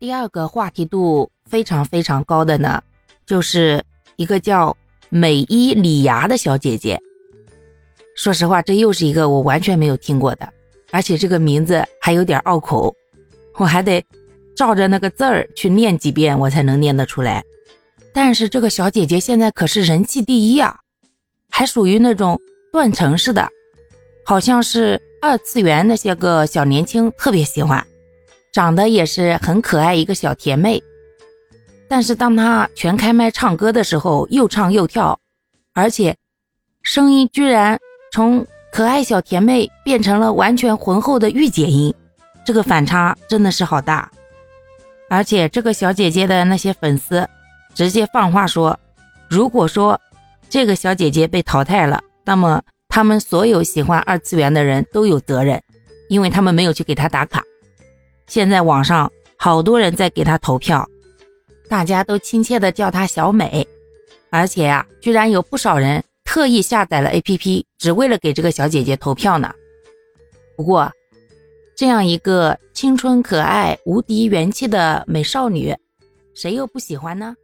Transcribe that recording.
第二个话题度非常非常高的呢，就是一个叫美伊里芽的小姐姐。说实话，这又是一个我完全没有听过的，而且这个名字还有点拗口，我还得照着那个字儿去念几遍，我才能念得出来。但是这个小姐姐现在可是人气第一啊，还属于那种断层式的，好像是二次元那些个小年轻特别喜欢，长得也是很可爱一个小甜妹。但是当她全开麦唱歌的时候，又唱又跳，而且声音居然从可爱小甜妹变成了完全浑厚的御姐音，这个反差真的是好大。而且这个小姐姐的那些粉丝。直接放话说，如果说这个小姐姐被淘汰了，那么他们所有喜欢二次元的人都有责任，因为他们没有去给她打卡。现在网上好多人在给她投票，大家都亲切的叫她小美，而且呀，居然有不少人特意下载了 APP，只为了给这个小姐姐投票呢。不过，这样一个青春可爱、无敌元气的美少女，谁又不喜欢呢？